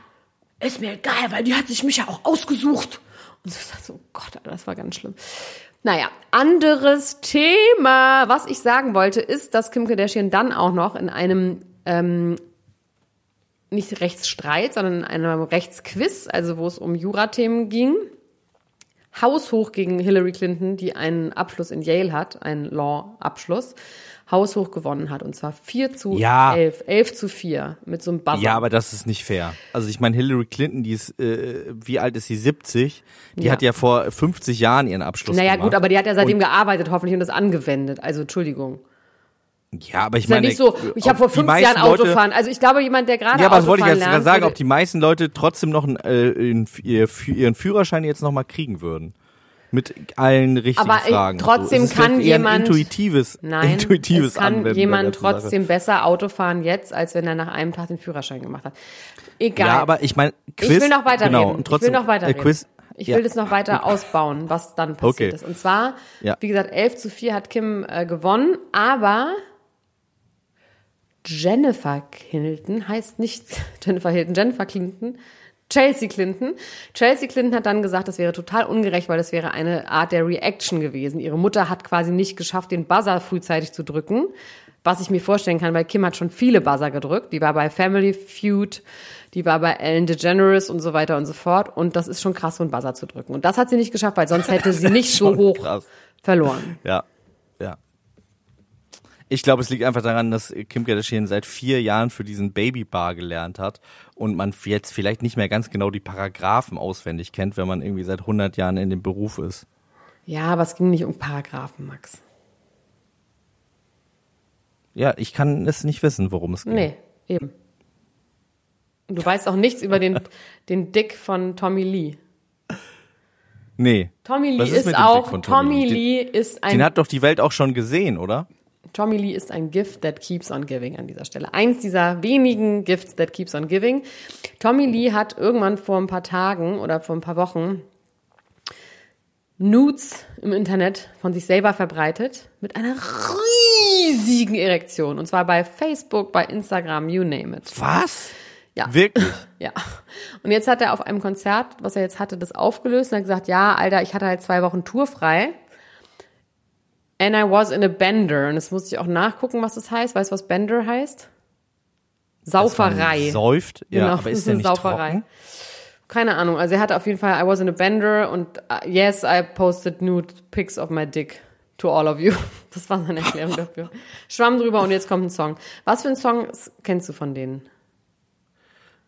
ist mir egal, weil die hat sich mich ja auch ausgesucht. Und so, so, oh Gott, das war ganz schlimm. Naja, anderes Thema. Was ich sagen wollte, ist, dass Kim Kardashian dann auch noch in einem ähm, nicht Rechtsstreit, sondern in einem Rechtsquiz, also wo es um Jurathemen ging, haushoch gegen Hillary Clinton, die einen Abschluss in Yale hat, einen Law-Abschluss, haushoch gewonnen hat. Und zwar 4 zu Ja. 11, 11 zu 4 mit so einem Buzzer. Ja, aber das ist nicht fair. Also ich meine, Hillary Clinton, die ist, äh, wie alt ist sie? 70. Die Ja. hat ja vor 50 Jahren ihren Abschluss Naja, gemacht. gut, aber die hat ja seitdem Und- gearbeitet, hoffentlich, und das angewendet. Also, Entschuldigung. Ja, aber ich Ist ja meine, nicht so, ich habe vor die 50 meisten Jahren Leute- Autofahren. Also, ich glaube, jemand, der gerade Ja, aber das wollte ich jetzt gerade sagen, ob die meisten Leute trotzdem noch einen, äh, ihren Führerschein jetzt nochmal kriegen würden. Mit allen richtigen Aber, Fragen. trotzdem es ist kann jemand- intuitives, Nein, intuitives es kann jemand ganzen Sache. trotzdem besser Auto fahren jetzt, als wenn er nach einem Tag den Führerschein gemacht hat. Egal. Ja, aber ich meine, Quiz. ich will noch weiterreden. Genau, und trotzdem, ich will noch weiterreden. Äh, Quiz, ich ja. will das noch weiter ausbauen, was dann passiert Okay. ist. Und zwar, Ja. wie gesagt, 11 zu 4 hat Kim äh, gewonnen, aber Jennifer Clinton heißt nicht Jennifer Hilton, Jennifer Clinton, Chelsea Clinton. Chelsea Clinton hat dann gesagt, das wäre total ungerecht, weil das wäre eine Art der Reaction gewesen. Ihre Mutter hat quasi nicht geschafft, den Buzzer frühzeitig zu drücken. Was ich mir vorstellen kann, weil Kim hat schon viele Buzzer gedrückt. Die war bei Family Feud, die war bei Ellen DeGeneres und so weiter und so fort. Und das ist schon krass, so einen Buzzer zu drücken. Und das hat sie nicht geschafft, weil sonst hätte sie nicht so hoch krass. verloren. Ja. Ich glaube, es liegt einfach daran, dass Kim Kardashian seit vier Jahren für diesen Babybar gelernt hat und man jetzt vielleicht nicht mehr ganz genau die Paragraphen auswendig kennt, wenn man irgendwie seit 100 Jahren in dem Beruf ist. Ja, aber es ging nicht um Paragraphen, Max. Ja, ich kann es nicht wissen, worum es geht. Nee, eben. Und du weißt auch nichts über den, den Dick von Tommy Lee. Nee. Tommy Lee ist, Dick auch, Tommy, Tommy Lee ist ein Den hat doch die Welt auch schon gesehen, oder? Tommy Lee ist ein Gift that keeps on giving an dieser Stelle. Eins dieser wenigen Gifts that keeps on giving. Tommy Lee hat irgendwann vor ein paar Tagen oder vor ein paar Wochen Nudes im Internet von sich selber verbreitet mit einer riesigen Erektion. Und zwar bei Facebook, bei Instagram, you name it. Was? Ja. Wirklich? Ja. Und jetzt hat er auf einem Konzert, was er jetzt hatte, das aufgelöst und hat gesagt, ja, Alter, ich hatte halt zwei Wochen Tour frei. And I was in a bender. Und das musste ich auch nachgucken, was das heißt. Weißt du, was Bender heißt? Sauferei. Säuft? Ja, Genau, aber ist eine nicht Sauferei. trocken? Keine Ahnung. Also er hatte auf jeden Fall, I was in a bender und uh, yes, I posted nude pics of my dick to all of you. Das war seine Erklärung dafür. Schwamm drüber und jetzt kommt ein Song. Was für ein Song kennst du von denen?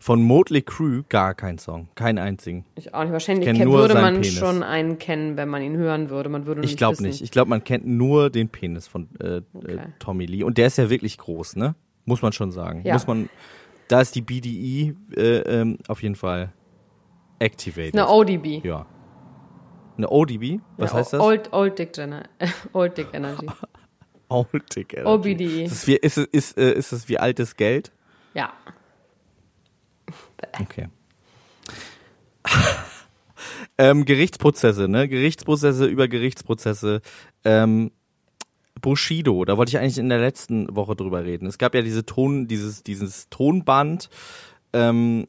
Von Motley Crue gar kein Song. Keinen einzigen. Ich auch nicht. Wahrscheinlich kenn würde man Penis. schon einen kennen, wenn man ihn hören würde. Man würde Ich glaube nicht. Ich glaube, man kennt nur den Penis von äh, äh, Tommy Lee. Und der ist ja wirklich groß, ne? Muss man schon sagen. Ja. Muss man. Da ist die BDI äh, ähm, auf jeden Fall activated. Eine ODB. ja. Eine ODB? Was Ja, heißt das? Old, Old Dick Gener Old Dick Energy. Old Dick Energy. OBDE. Ist, wie, ist, ist, äh, ist es wie altes Geld? Ja. Okay. ähm, Gerichtsprozesse, ne? Gerichtsprozesse über Gerichtsprozesse. Ähm, Bushido, da wollte ich eigentlich in der letzten Woche drüber reden. Es gab ja diese Ton, dieses, dieses Tonband, ähm,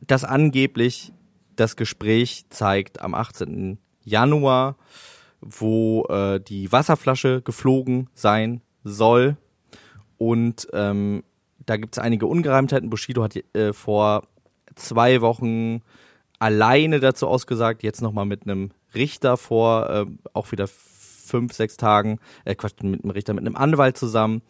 das angeblich das Gespräch zeigt am 18. Januar, wo äh, die Wasserflasche geflogen sein soll. Und ähm, da gibt es einige Ungereimtheiten. Bushido hat äh, vor zwei Wochen alleine dazu ausgesagt, jetzt nochmal mit einem Richter vor, äh, auch wieder fünf, sechs Tagen, äh, Quatsch, mit einem Richter, mit einem Anwalt zusammen.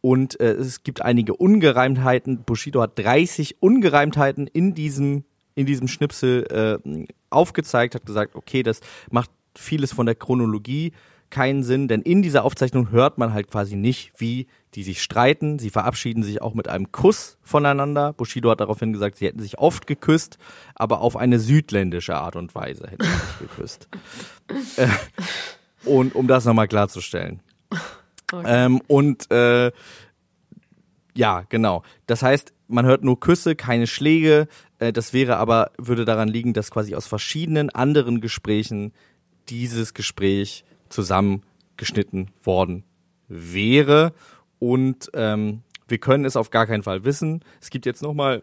Und äh, es gibt einige Ungereimtheiten. Bushido hat 30 Ungereimtheiten in diesem, in diesem Schnipsel äh, aufgezeigt, hat gesagt, okay, das macht vieles von der Chronologie keinen Sinn, denn in dieser Aufzeichnung hört man halt quasi nicht, wie die sich streiten. Sie verabschieden sich auch mit einem Kuss voneinander. Bushido hat daraufhin gesagt, sie hätten sich oft geküsst, aber auf eine südländische Art und Weise hätten sie sich geküsst. Äh, und um das nochmal klarzustellen. Okay. Ähm, und äh, ja, genau. Das heißt, man hört nur Küsse, keine Schläge. Äh, das wäre aber, würde daran liegen, dass quasi aus verschiedenen anderen Gesprächen dieses Gespräch zusammengeschnitten worden wäre. Und ähm, wir können es auf gar keinen Fall wissen. Es gibt jetzt nochmal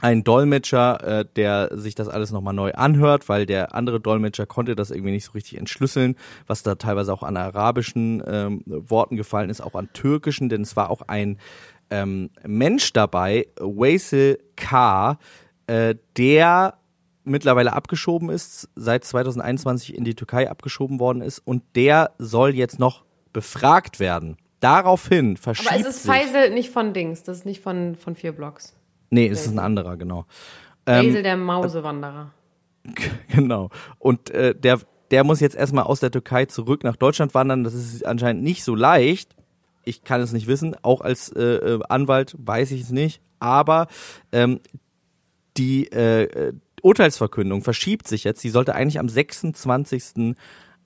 einen Dolmetscher, äh, der sich das alles nochmal neu anhört, weil der andere Dolmetscher konnte das irgendwie nicht so richtig entschlüsseln, was da teilweise auch an arabischen ähm, Worten gefallen ist, auch an türkischen, denn es war auch ein ähm, Mensch dabei, Waisel K., äh, der mittlerweile abgeschoben ist, seit 2021 in die Türkei abgeschoben worden ist und der soll jetzt noch befragt werden. Daraufhin verschiebt Aber es ist Faisal nicht von Dings, das ist nicht von, von vier Blocks. Nee, es ist ein anderer, genau. Faisal ähm, der Mausewanderer. Genau. Und äh, der, der muss jetzt erstmal aus der Türkei zurück nach Deutschland wandern. Das ist anscheinend nicht so leicht. Ich kann es nicht wissen. Auch als äh, äh Anwalt weiß ich es nicht. Aber ähm, die äh, Urteilsverkündung verschiebt sich jetzt. Sie sollte eigentlich am 26.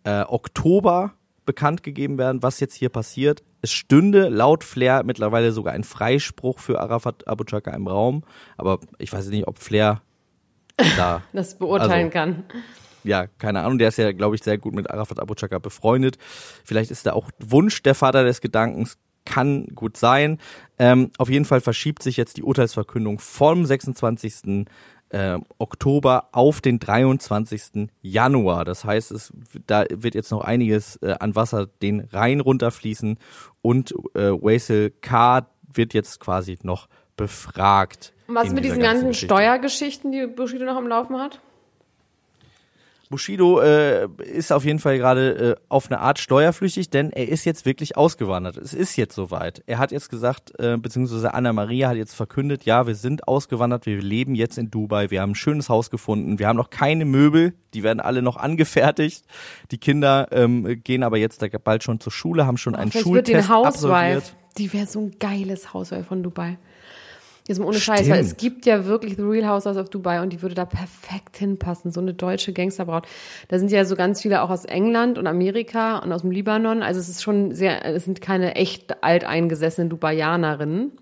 Äh, Oktober bekannt gegeben werden, was jetzt hier passiert. Es stünde laut Flair mittlerweile sogar ein Freispruch für Arafat Abu Chaka im Raum. Aber ich weiß nicht, ob Flair da das beurteilen also, kann. Ja, keine Ahnung. Der ist ja, glaube ich, sehr gut mit Arafat Abu Chaka befreundet. Vielleicht ist da auch Wunsch der Vater des Gedankens. Kann gut sein. Ähm, auf jeden Fall verschiebt sich jetzt die Urteilsverkündung vom 26 äh, Oktober auf den 23. Januar. Das heißt, es da wird jetzt noch einiges äh, an Wasser den Rhein runterfließen und äh, Waisel K. wird jetzt quasi noch befragt. Und was mit diesen ganzen, ganzen Steuergeschichten, die Bushido noch am Laufen hat? Bushido äh, ist auf jeden Fall gerade äh, auf eine Art steuerflüchtig, denn er ist jetzt wirklich ausgewandert. Es ist jetzt soweit. Er hat jetzt gesagt, äh, beziehungsweise Anna Maria hat jetzt verkündet, ja, wir sind ausgewandert, wir leben jetzt in Dubai, wir haben ein schönes Haus gefunden, wir haben noch keine Möbel, die werden alle noch angefertigt. Die Kinder ähm, gehen aber jetzt bald schon zur Schule, haben schon einen Schultest wird den Housewife. absolviert. Die wäre so ein geiles Housewife von Dubai. Jetzt mal ohne Scheiß, weil es gibt ja wirklich The Real Housewives of Dubai und die würde da perfekt hinpassen. So eine deutsche Gangsterbraut. Da sind ja so ganz viele auch aus England und Amerika und aus dem Libanon. Also es ist schon sehr, es sind keine echt alteingesessenen Dubaianerinnen.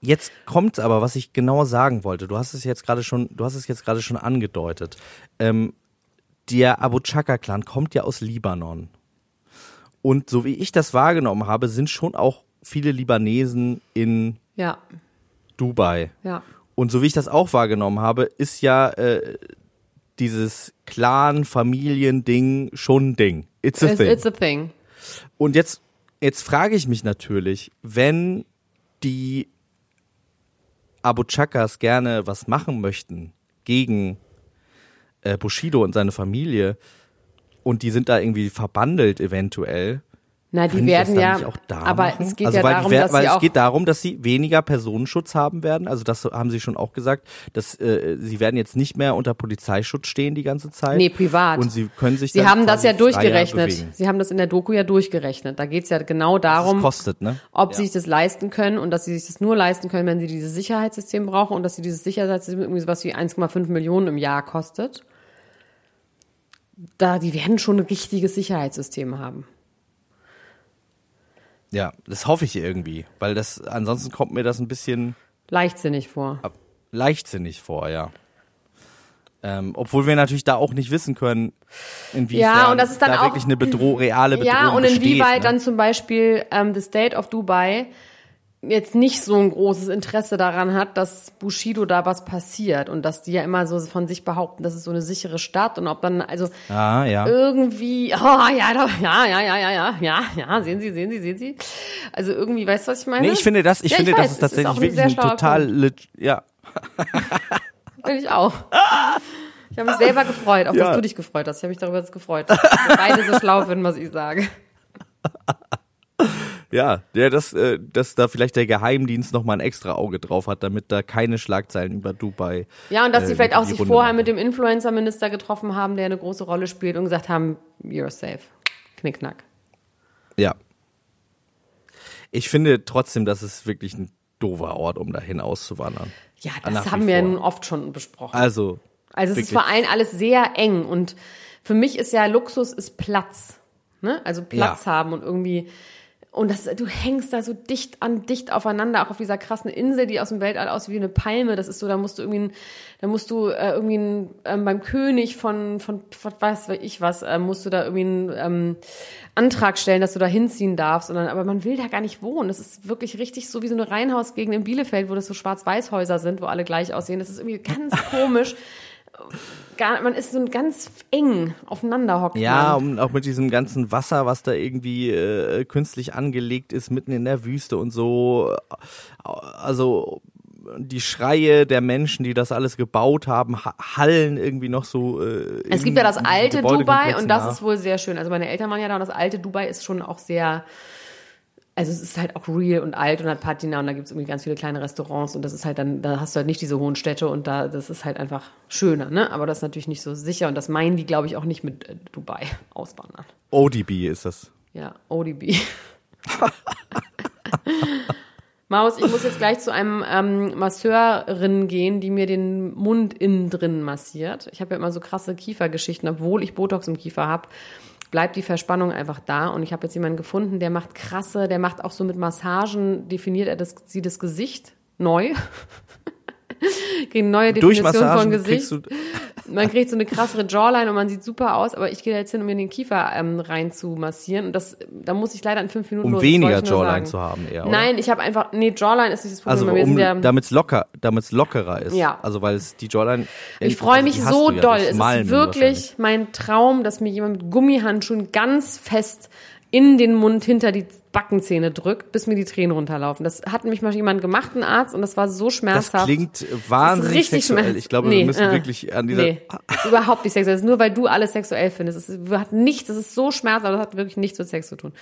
Jetzt kommt's aber, was ich genau sagen wollte. Du hast es jetzt gerade schon, du hast es jetzt gerade schon angedeutet. Ähm, der Abu Chaka Clan kommt ja aus Libanon. Und so wie ich das wahrgenommen habe, sind schon auch viele Libanesen in ja. Dubai. Ja. Und so wie ich das auch wahrgenommen habe, ist ja äh, dieses Clan-Familien-Ding schon ein Ding. It's a it's, thing. It's a thing. Und jetzt, jetzt frage ich mich natürlich, wenn die Abu Chakas gerne was machen möchten gegen äh, Bushido und seine Familie und die sind da irgendwie verbandelt eventuell, na, die werden ja, aber machen? es geht also ja darum, die, dass weil sie es geht darum, dass sie weniger Personenschutz haben werden. Also das haben sie schon auch gesagt, dass äh, sie werden jetzt nicht mehr unter Polizeischutz stehen die ganze Zeit. Nee, privat. Und sie können sich Sie haben das ja durchgerechnet. Sie haben das in der Doku ja durchgerechnet. Da geht's ja genau darum, kostet, ne? ob ja. sie sich das leisten können und dass sie sich das nur leisten können, wenn sie dieses Sicherheitssystem brauchen und dass sie dieses Sicherheitssystem irgendwie sowas wie 1,5 Millionen im Jahr kostet. Da, die werden schon ein richtiges Sicherheitssystem haben. Ja, das hoffe ich irgendwie, weil das ansonsten kommt mir das ein bisschen leichtsinnig vor. Ab, leichtsinnig vor, ja. Ähm, obwohl wir natürlich da auch nicht wissen können, inwiefern ja, und das ist dann da auch, wirklich eine Bedroh reale Bedrohung Ja, und inwieweit besteht, ne? dann zum Beispiel ähm, the State of Dubai jetzt nicht so ein großes Interesse daran hat, dass Bushido da was passiert und dass die ja immer so von sich behaupten, das ist so eine sichere Stadt und ob dann also Ah, ja. irgendwie, oh ja, ja, ja, ja, ja, ja, ja, ja, sehen Sie, sehen Sie, sehen Sie. Also irgendwie, weißt du, was ich meine? Nee, ich finde das, ich Ja, finde, weiß, das ist tatsächlich ein wirklich ein total, Punkt. leg- ja. Finde ich auch. Ich habe mich selber gefreut, auch Ja. dass du dich gefreut hast. Ich habe mich darüber gefreut, dass wir beide so schlau finden, was ich sage. Ja, ja, dass, äh, dass da vielleicht der Geheimdienst noch mal ein extra Auge drauf hat, damit da keine Schlagzeilen über Dubai. Ja, und dass äh, sie vielleicht auch sich Runde vorher machen. mit dem Influencer-Minister getroffen haben, der eine große Rolle spielt und gesagt haben, you're safe. Knickknack. Ja. Ich finde trotzdem, dass es wirklich ein doofer Ort, um dahin auszuwandern. Ja, das haben wir ja vor. nun oft schon besprochen. Also, Also es ist vor allem alles sehr eng und für mich ist ja Luxus ist Platz. Ne? Also Platz Ja. haben und irgendwie und das, du hängst da so dicht an dicht aufeinander, auch auf dieser krassen Insel, die aus dem Weltall aussieht wie eine Palme. Das ist so, da musst du irgendwie, da musst du äh, irgendwie ein, ähm, beim König von, von, von was weiß ich was, äh, musst du da irgendwie einen ähm, Antrag stellen, dass du da hinziehen darfst. Und dann, aber man will da gar nicht wohnen. Das ist wirklich richtig so wie so eine Reihenhausgegend in Bielefeld, wo das so Schwarz-Weiß-Häuser sind, wo alle gleich aussehen. Das ist irgendwie ganz komisch. Gar, man ist so ganz eng aufeinander hockt Ja, man. und auch mit diesem ganzen Wasser, was da irgendwie äh, künstlich angelegt ist, mitten in der Wüste und so. Also die Schreie der Menschen, die das alles gebaut haben, ha- hallen irgendwie noch so. Äh, Es gibt ja das alte Dubai und das nach. ist wohl sehr schön. Also meine Eltern waren ja da und das alte Dubai ist schon auch sehr, also es ist halt auch real und alt und hat Patina und da gibt es irgendwie ganz viele kleine Restaurants und das ist halt dann, da hast du halt nicht diese hohen Städte und da, das ist halt einfach schöner, ne? Aber das ist natürlich nicht so sicher und das meinen die, glaube ich, auch nicht mit äh, Dubai auswandern. ODB ist das. Ja, ODB. Maus, ich muss jetzt gleich zu einem ähm, Masseurin gehen, die mir den Mund innen drin massiert. Ich habe ja immer so krasse Kiefergeschichten, obwohl ich Botox im Kiefer habe, bleibt die Verspannung einfach da. Und ich habe jetzt jemanden gefunden, der macht krasse, der macht auch so mit Massagen, definiert er das, sie das Gesicht neu. Gegen neue Definition von Gesicht. du. Man kriegt so eine krassere Jawline und man sieht super aus, aber ich gehe da jetzt hin, um mir den Kiefer ähm, rein zu massieren. Und das, da muss ich leider in fünf Minuten Um los. weniger Jawline zu haben, eher. Oder? Nein, ich habe einfach, nee, Jawline ist nicht das Problem. Also um, ja, damit es locker, damit's lockerer ist. Ja. Also weil es die Jawline. ich freue also mich so ja doll. Es ist wirklich mein Traum, dass mir jemand mit Gummihandschuhen ganz fest in den Mund hinter die Backenzähne drückt, bis mir die Tränen runterlaufen. Das hat mich mal jemand gemacht, ein Arzt, und das war so Das schmerzhaft. klingt wahnsinnig richtig sexuell. schmerz- Ich glaube, Nee, wir müssen äh, wirklich an dieser. Nee, ist überhaupt nicht sexuell. Das ist nur, weil du alles sexuell findest. Es hat nichts, es ist so schmerzhaft, aber das hat wirklich nichts mit Sex zu tun.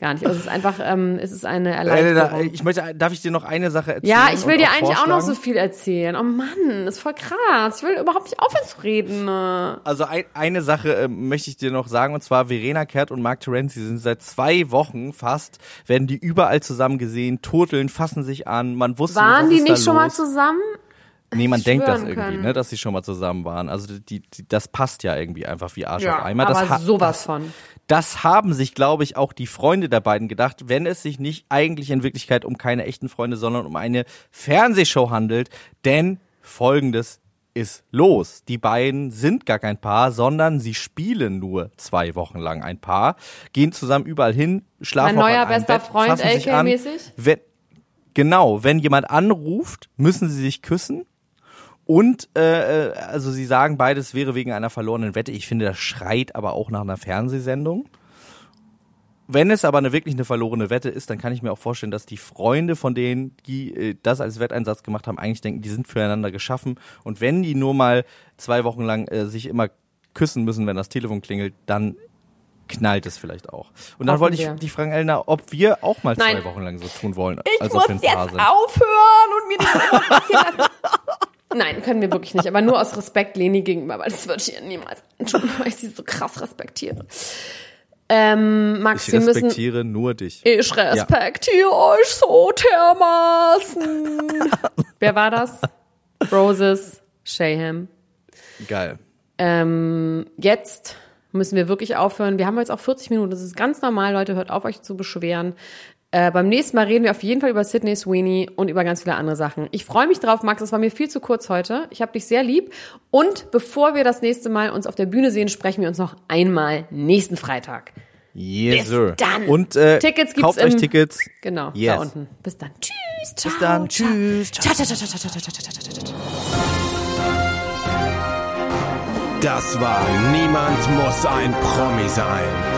Gar nicht. Also es ist einfach, ähm, es ist eine Elena, Erleichterung. ich möchte, darf ich dir noch eine Sache erzählen? Ja, ich will dir eigentlich auch noch so viel erzählen. Oh Mann, ist voll krass. Ich will überhaupt nicht aufhören zu reden. ne? Also ein, eine Sache ähm, möchte ich dir noch sagen, und zwar Verena Kehrt und Mark Terenzi sind seit zwei Wochen fast, werden die überall zusammen gesehen, turteln, fassen sich an, man wusste Waren nicht, was die nicht schon mal zusammen? Nee, man denkt das irgendwie, können. ne, dass sie schon mal zusammen waren. Also die, die, das passt ja irgendwie einfach wie Arsch Ja, auf Eimer. aber Das ha- sowas von. Das haben sich, glaube ich, auch die Freunde der beiden gedacht, wenn es sich nicht eigentlich in Wirklichkeit um keine echten Freunde, sondern um eine Fernsehshow handelt. Denn folgendes ist los. Die beiden sind gar kein Paar, sondern sie spielen nur zwei Wochen lang ein Paar, gehen zusammen überall hin, schlafen Mein neuer bester Bett, Freund? Wenn, genau, wenn jemand anruft, müssen sie sich küssen. Und äh, äh, also sie sagen beides wäre wegen einer verlorenen Wette. Ich finde, das schreit aber auch nach einer Fernsehsendung. Wenn es aber eine wirklich eine verlorene Wette ist, dann kann ich mir auch vorstellen, dass die Freunde von denen, die äh, das als Wetteinsatz gemacht haben, eigentlich denken, die sind füreinander geschaffen. Und wenn die nur mal zwei Wochen lang äh, sich immer küssen müssen, wenn das Telefon klingelt, dann knallt es vielleicht auch. Und dann Hoffen wollte ich wir. dich fragen, Elna, ob wir auch mal Nein. zwei Wochen lang so tun wollen, Ich muss jetzt sind. aufhören und mir lassen. Nein, können wir wirklich nicht. Aber nur aus Respekt Leni gegenüber, weil das würde ich ihr niemals tun, weil ich sie so krass respektiere. Ähm, Max, Ich wir müssen. respektiere nur dich. Ich respektiere euch so dermaßen. Wer war das? Roses, Shayham. Geil. Ähm, jetzt müssen wir wirklich aufhören. Wir haben jetzt auch 40 Minuten. Das ist ganz normal, Leute. Hört auf, euch zu beschweren. Äh, beim nächsten Mal reden wir auf jeden Fall über Sydney Sweeney und über ganz viele andere Sachen. Ich freue mich drauf, Max. Es war mir viel zu kurz heute. Ich habe dich sehr lieb. Und bevor wir das nächste Mal uns auf der Bühne sehen, sprechen wir uns noch einmal nächsten Freitag. Yes, Bis sir. dann. Und äh, Tickets gibt's kauft im, euch Tickets. Genau, yes. da unten. Bis dann. Tschüss. Ciao, Bis dann. Tschüss. Ciao. Ciao, ciao, ciao, ciao, ciao, ciao, ciao, ciao. Das war Niemand muss ein Promi sein